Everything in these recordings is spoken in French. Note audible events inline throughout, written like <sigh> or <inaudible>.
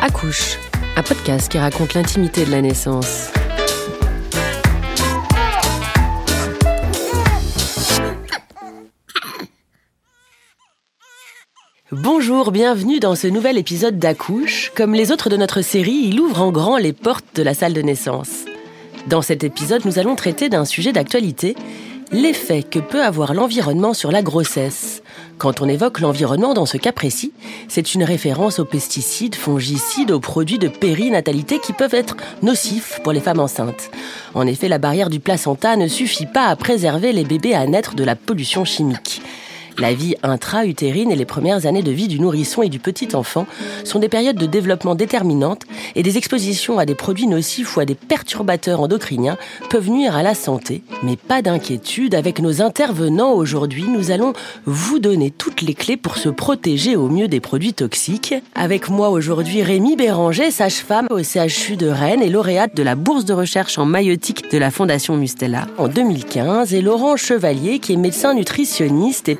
Accouche, un podcast qui raconte l'intimité de la naissance. Bonjour, bienvenue dans ce nouvel épisode d'Accouche. Comme les autres de notre série, il ouvre en grand les portes de la salle de naissance. Dans cet épisode, nous allons traiter d'un sujet d'actualité, l'effet que peut avoir l'environnement sur la grossesse. Quand on évoque l'environnement dans ce cas précis, c'est une référence aux pesticides, fongicides, aux produits de périnatalité qui peuvent être nocifs pour les femmes enceintes. En effet, la barrière du placenta ne suffit pas à préserver les bébés à naître de la pollution chimique. La vie intra-utérine et les premières années de vie du nourrisson et du petit enfant sont des périodes de développement déterminantes et des expositions à des produits nocifs ou à des perturbateurs endocriniens peuvent nuire à la santé. Mais pas d'inquiétude, avec nos intervenants aujourd'hui, nous allons vous donner toutes les clés pour se protéger au mieux des produits toxiques. Avec moi aujourd'hui Rémi Béranger, sage-femme au CHU de Rennes et lauréate de la bourse de recherche en maïotique de la Fondation Mustela en 2015 et Laurent Chevalier qui est médecin nutritionniste et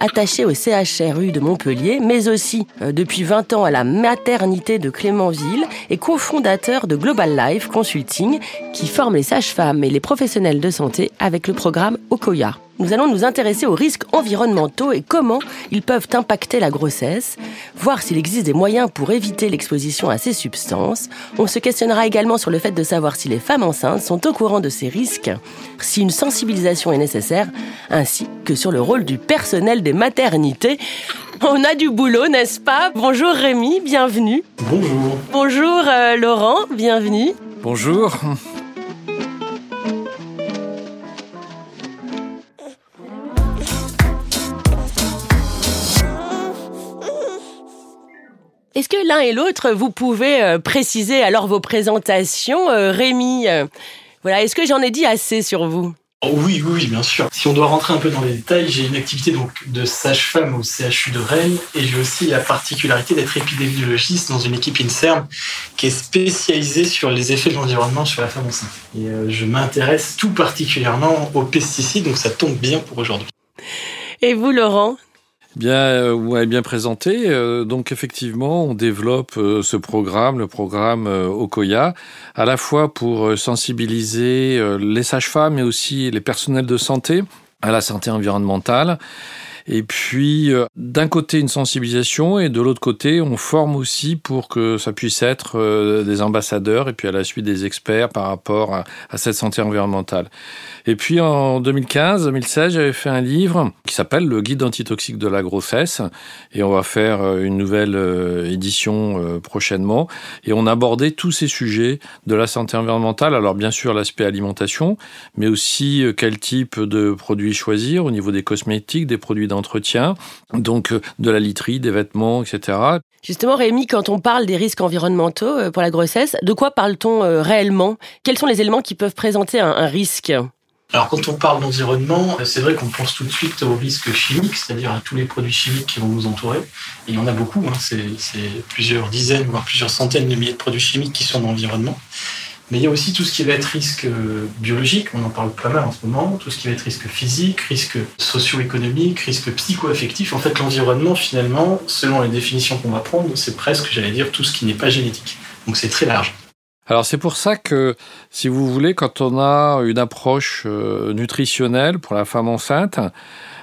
attaché au CHRU de Montpellier, mais aussi euh, depuis 20 ans à la maternité de Clémentville et cofondateur de Global Life Consulting qui forme les sages-femmes et les professionnels de santé avec le programme Okoya nous allons nous intéresser aux risques environnementaux et comment ils peuvent impacter la grossesse, voir s'il existe des moyens pour éviter l'exposition à ces substances. On se questionnera également sur le fait de savoir si les femmes enceintes sont au courant de ces risques, si une sensibilisation est nécessaire, ainsi que sur le rôle du personnel des maternités. On a du boulot, n'est-ce pas? Bonjour Rémi, bienvenue. Bonjour. Bonjour euh, Laurent, bienvenue. Bonjour. L'un et l'autre, vous pouvez euh, préciser alors vos présentations euh, Rémi, euh, voilà, est-ce que j'en ai dit assez sur vous? Oh oui, oui, bien sûr. Si on doit rentrer un peu dans les détails, j'ai une activité donc de sage-femme au CHU de Rennes et j'ai aussi la particularité d'être épidémiologiste dans une équipe INSERM qui est spécialisée sur les effets de l'environnement sur la femme enceinte. Et je m'intéresse tout particulièrement aux pesticides, donc ça tombe bien pour aujourd'hui. Et vous, Laurent? Bien, euh, vous m'avez bien présenté. Euh, donc effectivement, on développe euh, ce programme, le programme Okoya, à la fois pour sensibiliser les sages-femmes, mais aussi les personnels de santé à la santé environnementale et puis, euh, d'un côté, une sensibilisation, et de l'autre côté, on forme aussi pour que ça puisse être euh, des ambassadeurs, et puis à la suite des experts par rapport à, cette santé environnementale. Et puis, en 2015-2016, j'avais fait un livre qui s'appelle Le guide antitoxique de la grossesse, et on va faire euh, une nouvelle édition prochainement, et on abordait tous ces sujets de la santé environnementale. Alors, bien sûr, l'aspect alimentation, mais aussi quel type de produits choisir au niveau des cosmétiques, des produits entretien, donc euh, de la literie, des vêtements, etc. Justement, Rémi, quand on parle des risques environnementaux euh, pour la grossesse, de quoi parle-t-on euh, réellement? Quels sont les éléments qui peuvent présenter un, risque? Alors quand on parle d'environnement, c'est vrai qu'on pense tout de suite aux risques chimiques, c'est-à-dire à tous les produits chimiques qui vont nous entourer. Il y en a beaucoup, hein. c'est plusieurs dizaines, voire plusieurs centaines de milliers de produits chimiques qui sont dans l'environnement. Mais il y a aussi tout ce qui va être risque euh, biologique, on en parle pas mal en ce moment, tout ce qui va être risque physique, risque socio-économique, risque psycho-affectif. En fait, l'environnement, finalement, selon les définitions qu'on va prendre, c'est presque, j'allais dire, tout ce qui n'est pas génétique. Donc c'est très large. Alors c'est pour ça que, si vous voulez, quand on a une approche euh, nutritionnelle pour la femme enceinte,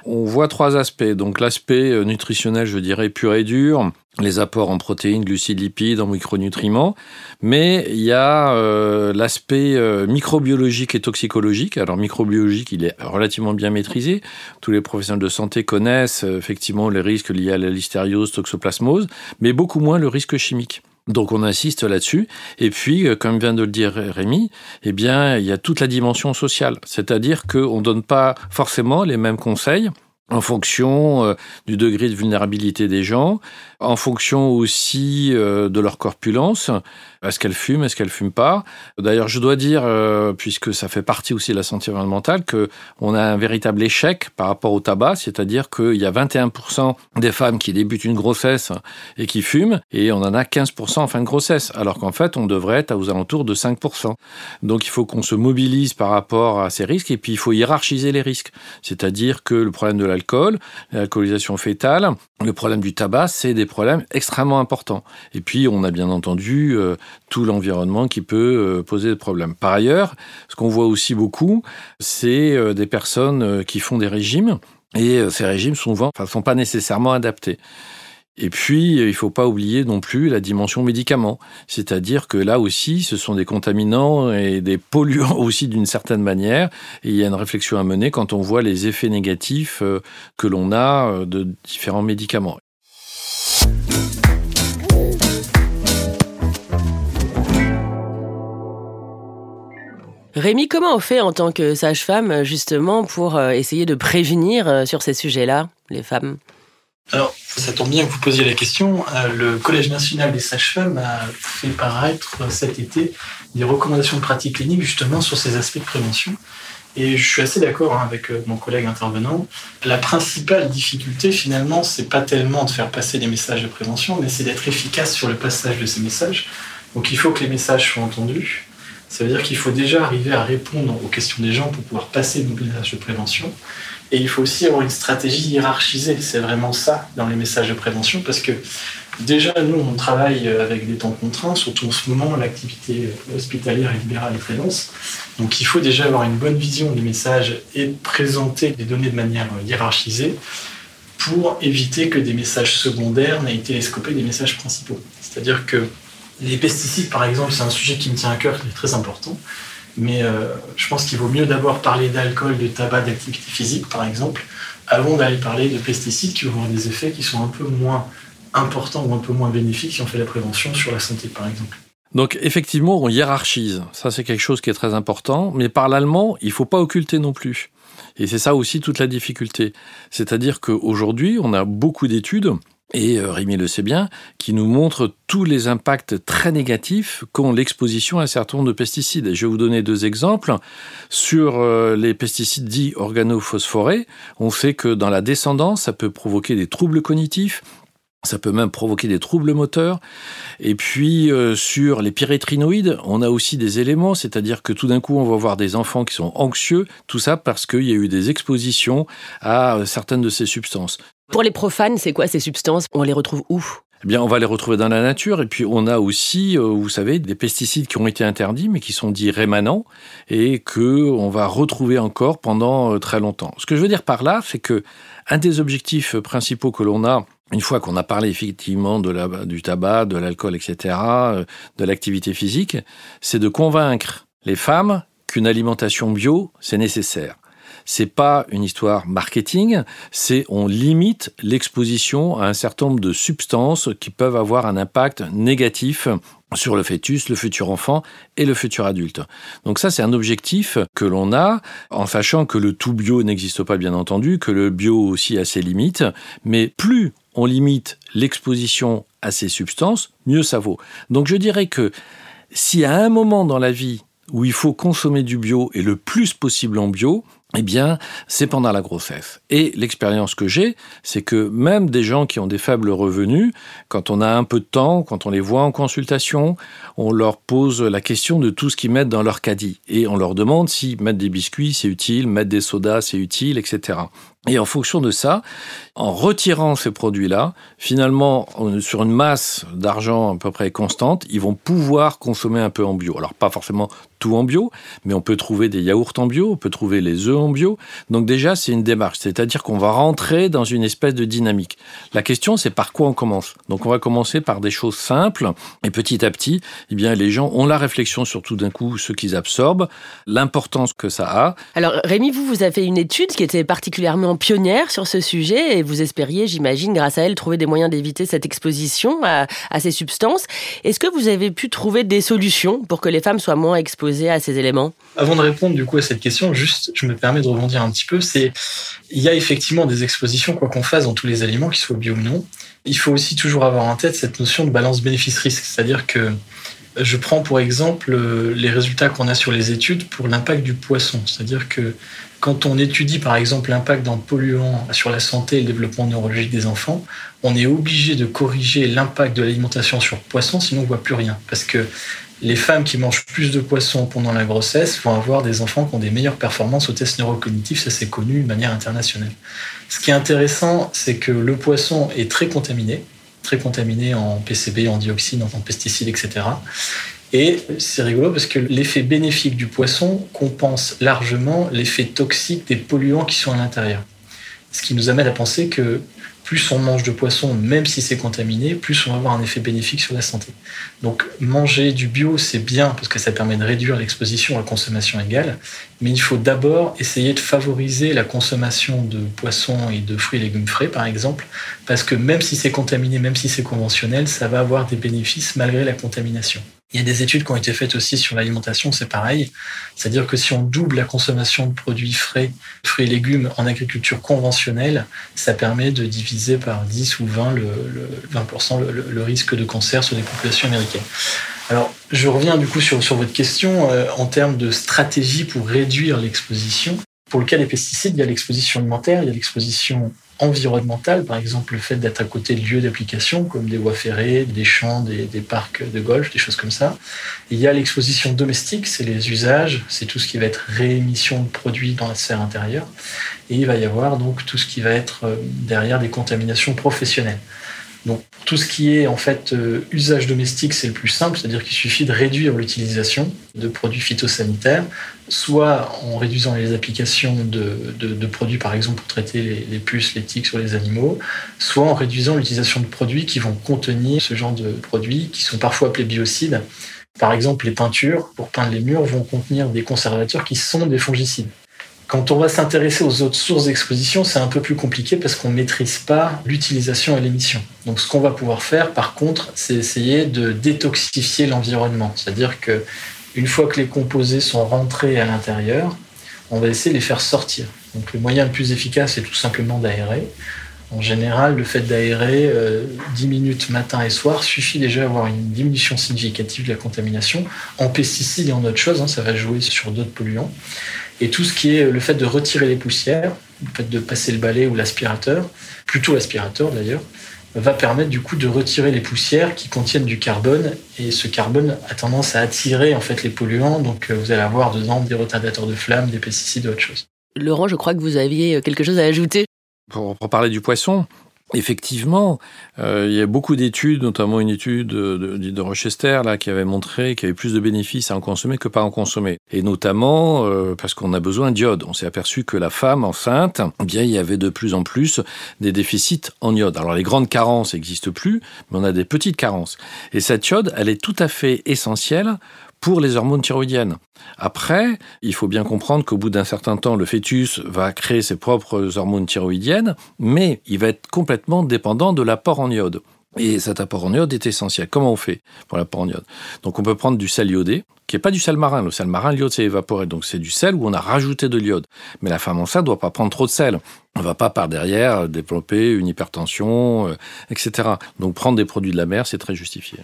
on voit trois aspects. Donc l'aspect euh, nutritionnel, je dirais, pur et dur, les apports en protéines, glucides, lipides, en micronutriments. Mais il y a euh, l'aspect microbiologique et toxicologique. Alors microbiologique, il est relativement bien maîtrisé. Tous les professionnels de santé connaissent effectivement les risques liés à la listériose, toxoplasmose, mais beaucoup moins le risque chimique. Donc on insiste là-dessus. Et puis, comme vient de le dire Rémi, eh bien, il y a toute la dimension sociale. C'est-à-dire qu'on ne donne pas forcément les mêmes conseils en fonction euh, du degré de vulnérabilité des gens, en fonction aussi euh, de leur corpulence. Est-ce qu'elle fume, est-ce qu'elle fume pas? D'ailleurs, je dois dire, euh, puisque ça fait partie aussi de la santé environnementale, que on a un véritable échec par rapport au tabac, c'est-à-dire qu'il y a 21% des femmes qui débutent une grossesse et qui fument, et on en a 15% en fin de grossesse, alors qu'en fait, on devrait être aux alentours de 5%. Donc, il faut qu'on se mobilise par rapport à ces risques, et puis il faut hiérarchiser les risques, c'est-à-dire que le problème de l'alcool, l'alcoolisation fétale, le problème du tabac, c'est des problèmes extrêmement importants. Et puis, on a bien entendu euh, tout l'environnement qui peut euh, poser des problèmes. Par ailleurs, ce qu'on voit aussi beaucoup, c'est euh, des personnes qui font des régimes, et ces régimes souvent ne sont pas nécessairement adaptés. Et puis, il ne faut pas oublier non plus la dimension médicaments. C'est-à-dire que là aussi, ce sont des contaminants et des polluants <laughs> aussi d'une certaine manière. Il y a une réflexion à mener quand on voit les effets négatifs que l'on a de différents médicaments. Rémi, comment on fait en tant que sage-femme justement pour euh, essayer de prévenir euh, sur ces sujets-là, les femmes? Alors, ça tombe bien que vous posiez la question. Euh, le Collège national des sages-femmes a fait paraître cet été des recommandations de pratique clinique justement sur ces aspects de prévention. Et je suis assez d'accord hein, avec mon collègue intervenant. La principale difficulté, finalement, c'est pas tellement de faire passer des messages de prévention, mais c'est d'être efficace sur le passage de ces messages. Donc il faut que les messages soient entendus. Ça veut dire qu'il faut déjà arriver à répondre aux questions des gens pour pouvoir passer nos messages de prévention. Et il faut aussi avoir une stratégie hiérarchisée. C'est vraiment ça dans les messages de prévention parce que déjà, nous, on travaille avec des temps contraints, surtout en ce moment, l'activité hospitalière et libérale est très dense. Donc il faut déjà avoir une bonne vision des messages et présenter des données de manière hiérarchisée pour éviter que des messages secondaires n'aient télescopé des messages principaux. C'est-à-dire que les pesticides, par exemple, c'est un sujet qui me tient à cœur, qui est très important. Mais euh, je pense qu'il vaut mieux d'abord parler d'alcool, de tabac, d'activité physique, par exemple, avant d'aller parler de pesticides qui vont avoir des effets qui sont un peu moins importants ou un peu moins bénéfiques si on fait la prévention sur la santé, par exemple. Donc effectivement, on hiérarchise. Ça, c'est quelque chose qui est très important. Mais par l'allemand, il ne faut pas occulter non plus. Et c'est ça aussi toute la difficulté. C'est-à-dire qu'aujourd'hui, on a beaucoup d'études et euh, Rémi le sait bien, qui nous montre tous les impacts très négatifs qu'ont l'exposition à un certain nombre de pesticides. Je vais vous donner deux exemples. Sur euh, les pesticides dits organophosphorés, on sait que dans la descendance, ça peut provoquer des troubles cognitifs, ça peut même provoquer des troubles moteurs. Et puis euh, sur les pyrétrinoïdes, on a aussi des éléments, c'est-à-dire que tout d'un coup, on va voir des enfants qui sont anxieux, tout ça parce qu'il y a eu des expositions à certaines de ces substances. Pour les profanes, c'est quoi ces substances? On les retrouve où? Eh bien, on va les retrouver dans la nature. Et puis, on a aussi, euh, vous savez, des pesticides qui ont été interdits, mais qui sont dits rémanents, et que on va retrouver encore pendant euh, très longtemps. Ce que je veux dire par là, c'est que un des objectifs principaux que l'on a une fois qu'on a parlé effectivement de la, du tabac, de l'alcool, etc., euh, de l'activité physique, c'est de convaincre les femmes qu'une alimentation bio, c'est nécessaire c'est pas une histoire marketing, c'est on limite l'exposition à un certain nombre de substances qui peuvent avoir un impact négatif sur le fœtus, le futur enfant et le futur adulte. Donc ça, c'est un objectif que l'on a, en sachant que le tout bio n'existe pas, bien entendu, que le bio aussi a ses limites, mais plus on limite l'exposition à ces substances, mieux ça vaut. Donc je dirais que si à un moment dans la vie où il faut consommer du bio et le plus possible en bio, eh bien, c'est pendant la grossesse. Et l'expérience que j'ai, c'est que même des gens qui ont des faibles revenus, quand on a un peu de temps, quand on les voit en consultation, on leur pose la question de tout ce qu'ils mettent dans leur caddie. Et on leur demande si mettre des biscuits, c'est utile, mettre des sodas, c'est utile, etc. Et en fonction de ça, en retirant ces produits-là, finalement, sur une masse d'argent à peu près constante, ils vont pouvoir consommer un peu en bio. Alors pas forcément tout en bio, mais on peut trouver des yaourts en bio, on peut trouver les œufs en bio. Donc déjà, c'est une démarche, c'est-à-dire qu'on va rentrer dans une espèce de dynamique. La question, c'est par quoi on commence? Donc on va commencer par des choses simples, et petit à petit, eh bien, les gens ont la réflexion sur tout d'un coup ce qu'ils absorbent, l'importance que ça a. Alors Rémi, vous, vous avez une étude qui était particulièrement vraiment pionnière sur ce sujet et vous espériez, j'imagine, grâce à elle, trouver des moyens d'éviter cette exposition à, ces substances. Est-ce que vous avez pu trouver des solutions pour que les femmes soient moins exposées à ces éléments? Avant de répondre du coup à cette question, juste, je me permets de rebondir un petit peu. C'est, il y a effectivement des expositions, quoi qu'on fasse, dans tous les aliments, qu'ils soient bio ou non. Il faut aussi toujours avoir en tête cette notion de balance bénéfice-risque, c'est-à-dire que je prends pour exemple euh, les résultats qu'on a sur les études pour l'impact du poisson. C'est-à-dire que quand on étudie par exemple l'impact d'un polluant sur la santé et le développement neurologique des enfants, on est obligé de corriger l'impact de l'alimentation sur le poisson, sinon on ne voit plus rien. Parce que les femmes qui mangent plus de poissons pendant la grossesse vont avoir des enfants qui ont des meilleures performances au test neurocognitif, ça c'est connu de manière internationale. Ce qui est intéressant, c'est que le poisson est très contaminé, très contaminé en PCB, en dioxine, en pesticides, etc. Et c'est rigolo parce que l'effet bénéfique du poisson compense largement l'effet toxique des polluants qui sont à l'intérieur. Ce qui nous amène à penser que plus on mange de poisson, même si c'est contaminé, plus on va avoir un effet bénéfique sur la santé. Donc manger du bio, c'est bien parce que ça permet de réduire l'exposition à la consommation égale, mais il faut d'abord essayer de favoriser la consommation de poissons et de fruits et légumes frais, par exemple, parce que même si c'est contaminé, même si c'est conventionnel, ça va avoir des bénéfices malgré la contamination. Il y a des études qui ont été faites aussi sur l'alimentation, c'est pareil. C'est-à-dire que si on double la consommation de produits frais, fruits et légumes en agriculture conventionnelle, ça permet de diviser par 10 ou 20 le, 20% le, risque de cancer sur les populations américaines. Alors, je reviens du coup sur, sur votre question euh, en termes de stratégie pour réduire l'exposition. Pour le cas des pesticides, il y a l'exposition alimentaire, il y a l'exposition environnementale, par exemple le fait d'être à côté de lieux d'application comme des voies ferrées, des champs, des, parcs de golf, des choses comme ça. Il y a l'exposition domestique, c'est les usages, c'est tout ce qui va être réémission de produits dans la sphère intérieure. Et il va y avoir donc tout ce qui va être euh, derrière des contaminations professionnelles. Donc tout ce qui est en fait euh, usage domestique, c'est le plus simple, c'est-à-dire qu'il suffit de réduire l'utilisation de produits phytosanitaires, soit en réduisant les applications de, produits, par exemple pour traiter les, les, puces, les tiques sur les animaux, soit en réduisant l'utilisation de produits qui vont contenir ce genre de produits, qui sont parfois appelés biocides. Par exemple, les peintures pour peindre les murs vont contenir des conservateurs qui sont des fongicides. Quand on va s'intéresser aux autres sources d'exposition, c'est un peu plus compliqué parce qu'on ne maîtrise pas l'utilisation et l'émission. Donc ce qu'on va pouvoir faire, par contre, c'est essayer de détoxifier l'environnement. C'est-à-dire que une fois que les composés sont rentrés à l'intérieur, on va essayer de les faire sortir. Donc le moyen le plus efficace, c'est tout simplement d'aérer. En général, le fait d'aérer 10 euh, minutes matin et soir suffit déjà à avoir une diminution significative de la contamination. En pesticides et en autre chose, hein, ça va jouer sur d'autres polluants. Et tout ce qui est le fait de retirer les poussières, le fait de passer le balai ou l'aspirateur, plutôt l'aspirateur d'ailleurs, va permettre du coup de retirer les poussières qui contiennent du carbone et ce carbone a tendance à attirer en fait les polluants donc euh, vous allez avoir dedans des retardateurs de flammes, des pesticides et autre chose. Laurent, je crois que vous aviez quelque chose à ajouter. Pour, parler du poisson, Effectivement, euh, il y a beaucoup d'études, notamment une étude de, de, Rochester là, qui avait montré qu'il y avait plus de bénéfices à en consommer que pas en consommer. Et notamment euh, parce qu'on a besoin d'iode. On s'est aperçu que la femme enceinte, eh bien, il y avait de plus en plus des déficits en iode. Alors les grandes carences n'existent plus, mais on a des petites carences. Et cette iode, elle est tout à fait essentielle pour les hormones thyroïdiennes. Après, il faut bien comprendre qu'au bout d'un certain temps, le fœtus va créer ses propres hormones thyroïdiennes, mais il va être complètement dépendant de l'apport en iode. Et cet apport en iode est essentiel. Comment on fait pour l'apport en iode? Donc on peut prendre du sel iodé, qui n'est pas du sel marin. Le sel marin, l'iode s'est évaporé. Donc c'est du sel où on a rajouté de l'iode. Mais la femme enceinte ne doit pas prendre trop de sel. On ne va pas par derrière développer une hypertension, euh, etc. Donc prendre des produits de la mer, c'est très justifié.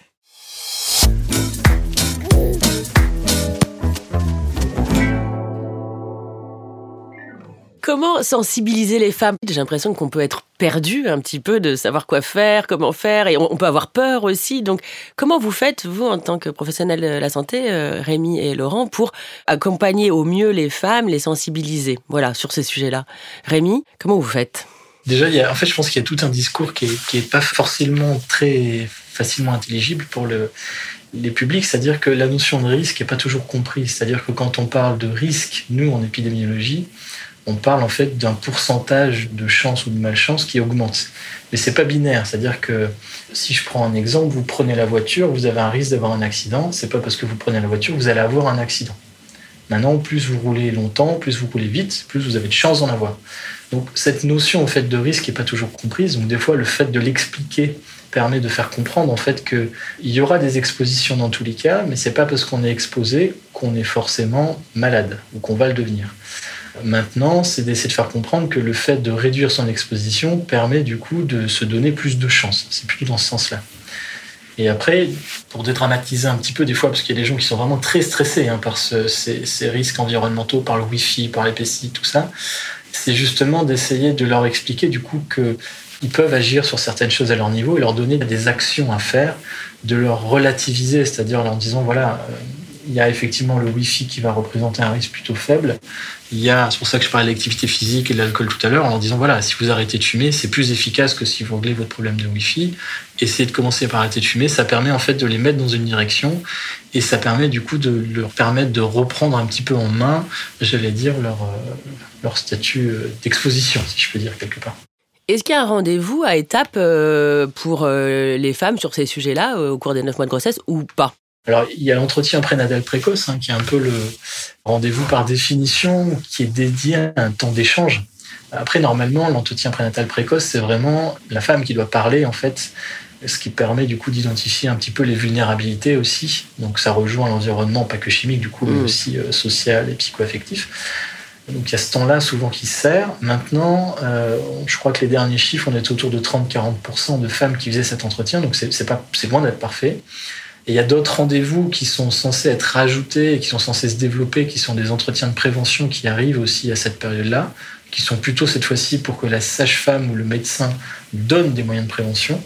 Comment sensibiliser les femmes? J'ai l'impression qu'on peut être perdu un petit peu de savoir quoi faire, comment faire, et on peut avoir peur aussi. Donc, comment vous faites, vous, en tant que professionnel de la santé, euh, Rémi et Laurent, pour accompagner au mieux les femmes, les sensibiliser? Voilà, sur ces sujets-là. Rémi, comment vous faites? Déjà, en fait, je pense qu'il y a tout un discours qui est, pas forcément très facilement intelligible pour le, les publics, c'est-à-dire que la notion de risque n'est pas toujours comprise. C'est-à-dire que quand on parle de risque, nous, en épidémiologie, on parle en fait d'un pourcentage de chance ou de malchance qui augmente. Mais c'est pas binaire, c'est-à-dire que si je prends un exemple, vous prenez la voiture, vous avez un risque d'avoir un accident, c'est pas parce que vous prenez la voiture que vous allez avoir un accident. Maintenant, plus vous roulez longtemps, plus vous roulez vite, plus vous avez de chances d'en avoir. Donc cette notion en fait de risque n'est pas toujours comprise. Donc des fois le fait de l'expliquer permet de faire comprendre en fait qu'il y aura des expositions dans tous les cas, mais c'est pas parce qu'on est exposé qu'on est forcément malade ou qu'on va le devenir. Maintenant, c'est d'essayer de faire comprendre que le fait de réduire son exposition permet du coup de se donner plus de chance. C'est plutôt dans ce sens-là. Et après, pour dédramatiser un petit peu des fois, parce qu'il y a des gens qui sont vraiment très stressés hein, par ces, risques environnementaux, par le Wi-Fi, par les pesticides, tout ça, c'est justement d'essayer de leur expliquer du coup qu'ils peuvent agir sur certaines choses à leur niveau et leur donner des actions à faire, de leur relativiser, c'est-à-dire en leur disant voilà, il y a effectivement le Wi-Fi qui va représenter un risque plutôt faible. Il y a, c'est pour ça que je parlais de l'activité physique et de l'alcool tout à l'heure, en disant voilà, si vous arrêtez de fumer, c'est plus efficace que si vous réglez votre problème de Wi-Fi. Essayez de commencer par arrêter de fumer, ça permet en fait de les mettre dans une direction et ça permet du coup de leur permettre de reprendre un petit peu en main, j'allais dire, leur, euh, leur statut euh, d'exposition, si je peux dire quelque part. Est-ce qu'il y a un rendez-vous à étape euh, pour les femmes sur ces sujets-là au cours des neuf mois de grossesse ou pas? Alors, il y a l'entretien prénatal précoce, hein, qui est un peu le rendez-vous par définition, qui est dédié à un temps d'échange. Après, normalement, l'entretien prénatal précoce, c'est vraiment la femme qui doit parler, en fait, ce qui permet du coup d'identifier un petit peu les vulnérabilités aussi. Donc, ça rejoint l'environnement, pas que chimique, du coup, mais mmh. aussi euh, social et psychoaffectif. Donc il y a ce temps-là souvent qui sert. Maintenant, euh, je crois que les derniers chiffres, on est autour de 30-40% de femmes qui faisaient cet entretien, donc c'est loin d'être parfait. Et il y a d'autres rendez-vous qui sont censés être rajoutés et qui sont censés se développer, qui sont des entretiens de prévention qui arrivent aussi à cette période-là, qui sont plutôt cette fois-ci pour que la sage-femme ou le médecin donne des moyens de prévention.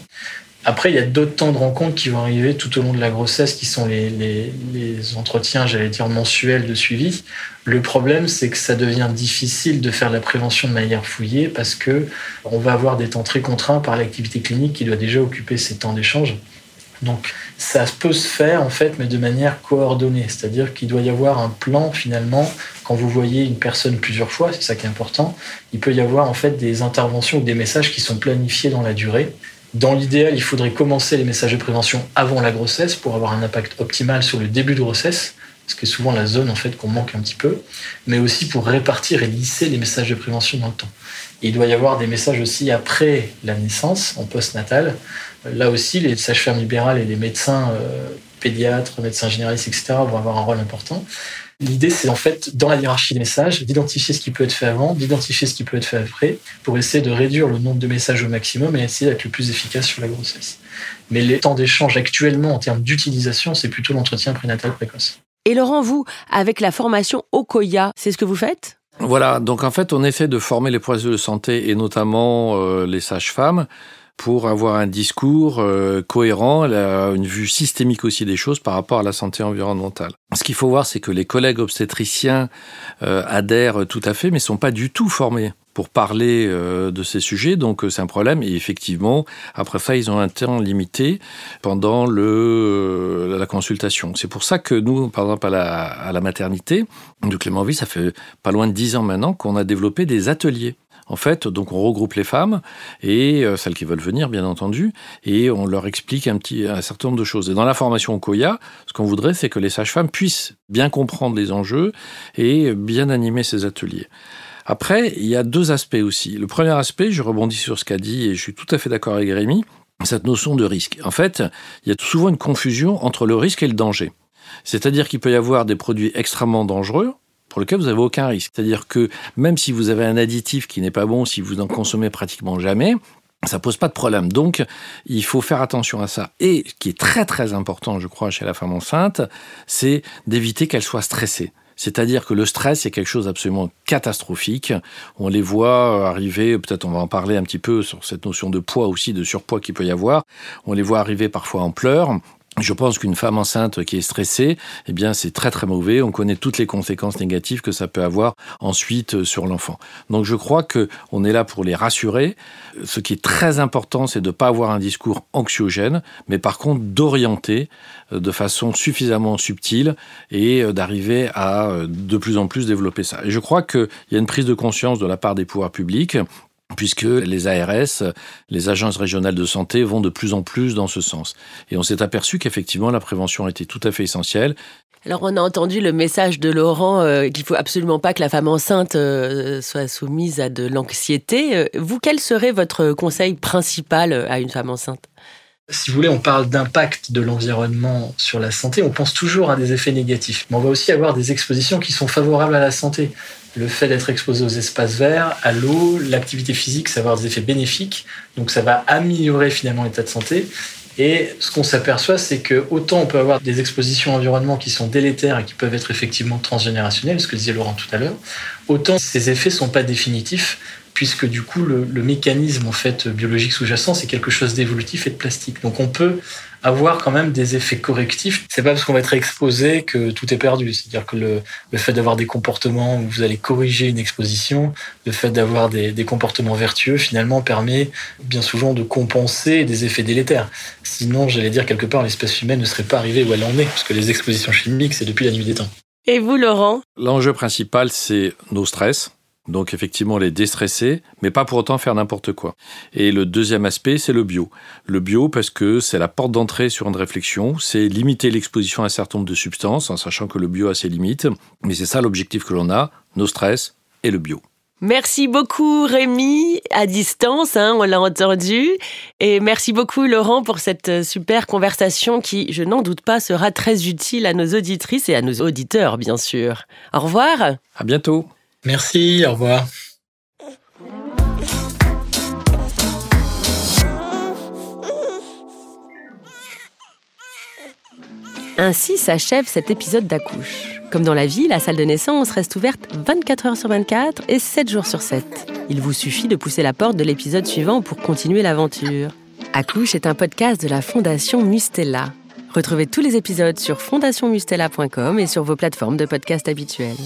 Après, il y a d'autres temps de rencontre qui vont arriver tout au long de la grossesse, qui sont les, les, entretiens, j'allais dire, mensuels de suivi. Le problème, c'est que ça devient difficile de faire la prévention de manière fouillée parce que on va avoir des temps très contraints par l'activité clinique qui doit déjà occuper ces temps d'échange. Donc ça peut se faire en fait, mais de manière coordonnée, c'est-à-dire qu'il doit y avoir un plan finalement. Quand vous voyez une personne plusieurs fois, c'est ça qui est important. Il peut y avoir en fait des interventions ou des messages qui sont planifiés dans la durée. Dans l'idéal, il faudrait commencer les messages de prévention avant la grossesse pour avoir un impact optimal sur le début de grossesse, ce qui est souvent la zone en fait qu'on manque un petit peu, mais aussi pour répartir et lisser les messages de prévention dans le temps. il doit y avoir des messages aussi après la naissance, en post-natal, Là aussi, les sages-femmes libérales et les médecins euh, pédiatres, médecins généralistes, etc., vont avoir un rôle important. L'idée, c'est en fait, dans la hiérarchie des messages, d'identifier ce qui peut être fait avant, d'identifier ce qui peut être fait après, pour essayer de réduire le nombre de messages au maximum et essayer d'être le plus efficace sur la grossesse. Mais les temps d'échange actuellement, en termes d'utilisation, c'est plutôt l'entretien prénatal précoce. Et Laurent, vous, avec la formation Okoya, c'est ce que vous faites? Voilà, donc en fait, on essaie de former les professionnels de santé et notamment euh, les sages-femmes pour avoir un discours euh, cohérent, une vue systémique aussi des choses par rapport à la santé environnementale. Ce qu'il faut voir, c'est que les collègues obstétriciens euh, adhèrent tout à fait, mais sont pas du tout formés pour parler euh, de ces sujets, donc c'est un problème. Et effectivement, après ça, ils ont un temps limité pendant le, la consultation. C'est pour ça que nous, par exemple, à la, à la maternité de Clémentville, ça fait pas loin de dix ans maintenant qu'on a développé des ateliers en fait, donc on regroupe les femmes et euh, celles qui veulent venir, bien entendu, et on leur explique un certain nombre de choses. Et dans la formation au COIA, ce qu'on voudrait, c'est que les sages-femmes puissent bien comprendre les enjeux et bien animer ces ateliers. Après, il y a deux aspects aussi. Le premier aspect, je rebondis sur ce qu'a dit et je suis tout à fait d'accord avec Rémi, cette notion de risque. En fait, il y a souvent une confusion entre le risque et le danger. C'est-à-dire qu'il peut y avoir des produits extrêmement dangereux, pour lequel vous n'avez aucun risque. C'est-à-dire que même si vous avez un additif qui n'est pas bon, si vous n'en consommez pratiquement jamais, ça pose pas de problème. Donc, il faut faire attention à ça. Et ce qui est très très important, je crois, chez la femme enceinte, c'est d'éviter qu'elle soit stressée. C'est-à-dire que le stress, c'est quelque chose d'absolument catastrophique. On les voit arriver, peut-être on va en parler un petit peu sur cette notion de poids aussi, de surpoids qu'il peut y avoir. On les voit arriver parfois en pleurs. Je pense qu'une femme enceinte qui est stressée, eh bien, c'est très très mauvais. On connaît toutes les conséquences négatives que ça peut avoir ensuite euh, sur l'enfant. Donc, je crois que on est là pour les rassurer. Ce qui est très important, c'est de ne pas avoir un discours anxiogène, mais par contre d'orienter euh, de façon suffisamment subtile et euh, d'arriver à de plus en plus développer ça. Et je crois qu'il y a une prise de conscience de la part des pouvoirs publics puisque les ARS, les agences régionales de santé, vont de plus en plus dans ce sens. Et on s'est aperçu qu'effectivement, la prévention était tout à fait essentielle. Alors on a entendu le message de Laurent euh, qu'il faut absolument pas que la femme enceinte euh, soit soumise à de l'anxiété. Euh, vous, quel serait votre conseil principal à une femme enceinte? Si vous voulez, on parle d'impact de l'environnement sur la santé, on pense toujours à des effets négatifs. Mais on va aussi avoir des expositions qui sont favorables à la santé. Le fait d'être exposé aux espaces verts, à l'eau, l'activité physique, ça va avoir des effets bénéfiques. Donc ça va améliorer finalement l'état de santé. Et ce qu'on s'aperçoit, c'est que autant on peut avoir des expositions environnement qui sont délétères et qui peuvent être effectivement transgénérationnelles, ce que disait Laurent tout à l'heure, autant ces effets sont pas définitifs puisque du coup le, mécanisme en fait biologique sous-jacent c'est quelque chose d'évolutif et de plastique. Donc on peut avoir quand même des effets correctifs. C'est pas parce qu'on va être exposé que tout est perdu. C'est-à-dire que le, fait d'avoir des comportements où vous allez corriger une exposition, le fait d'avoir des, des, comportements vertueux, finalement, permet bien souvent de compenser des effets délétères. Sinon, j'allais dire quelque part, l'espèce humaine ne serait pas arrivée où elle en est, parce que les expositions chimiques, c'est depuis la nuit des temps. Et vous, Laurent? L'enjeu principal, c'est nos stress donc effectivement les déstresser, mais pas pour autant faire n'importe quoi. Et le deuxième aspect, c'est le bio. Le bio parce que c'est la porte d'entrée sur une réflexion, c'est limiter l'exposition à un certain nombre de substances, en sachant que le bio a ses limites, mais c'est ça l'objectif que l'on a, nos stress et le bio. Merci beaucoup Rémi, à distance, hein, on l'a entendu. Et merci beaucoup Laurent pour cette super conversation qui, je n'en doute pas, sera très utile à nos auditrices et à nos auditeurs, bien sûr. Au revoir. À bientôt. Merci, au revoir. Ainsi s'achève cet épisode d'Accouche. Comme dans la vie, la salle de naissance reste ouverte 24 heures sur 24 et 7 jours sur 7. Il vous suffit de pousser la porte de l'épisode suivant pour continuer l'aventure. Accouche est un podcast de la Fondation Mustella. Retrouvez tous les épisodes sur fondationmustella.com et sur vos plateformes de podcast habituelles.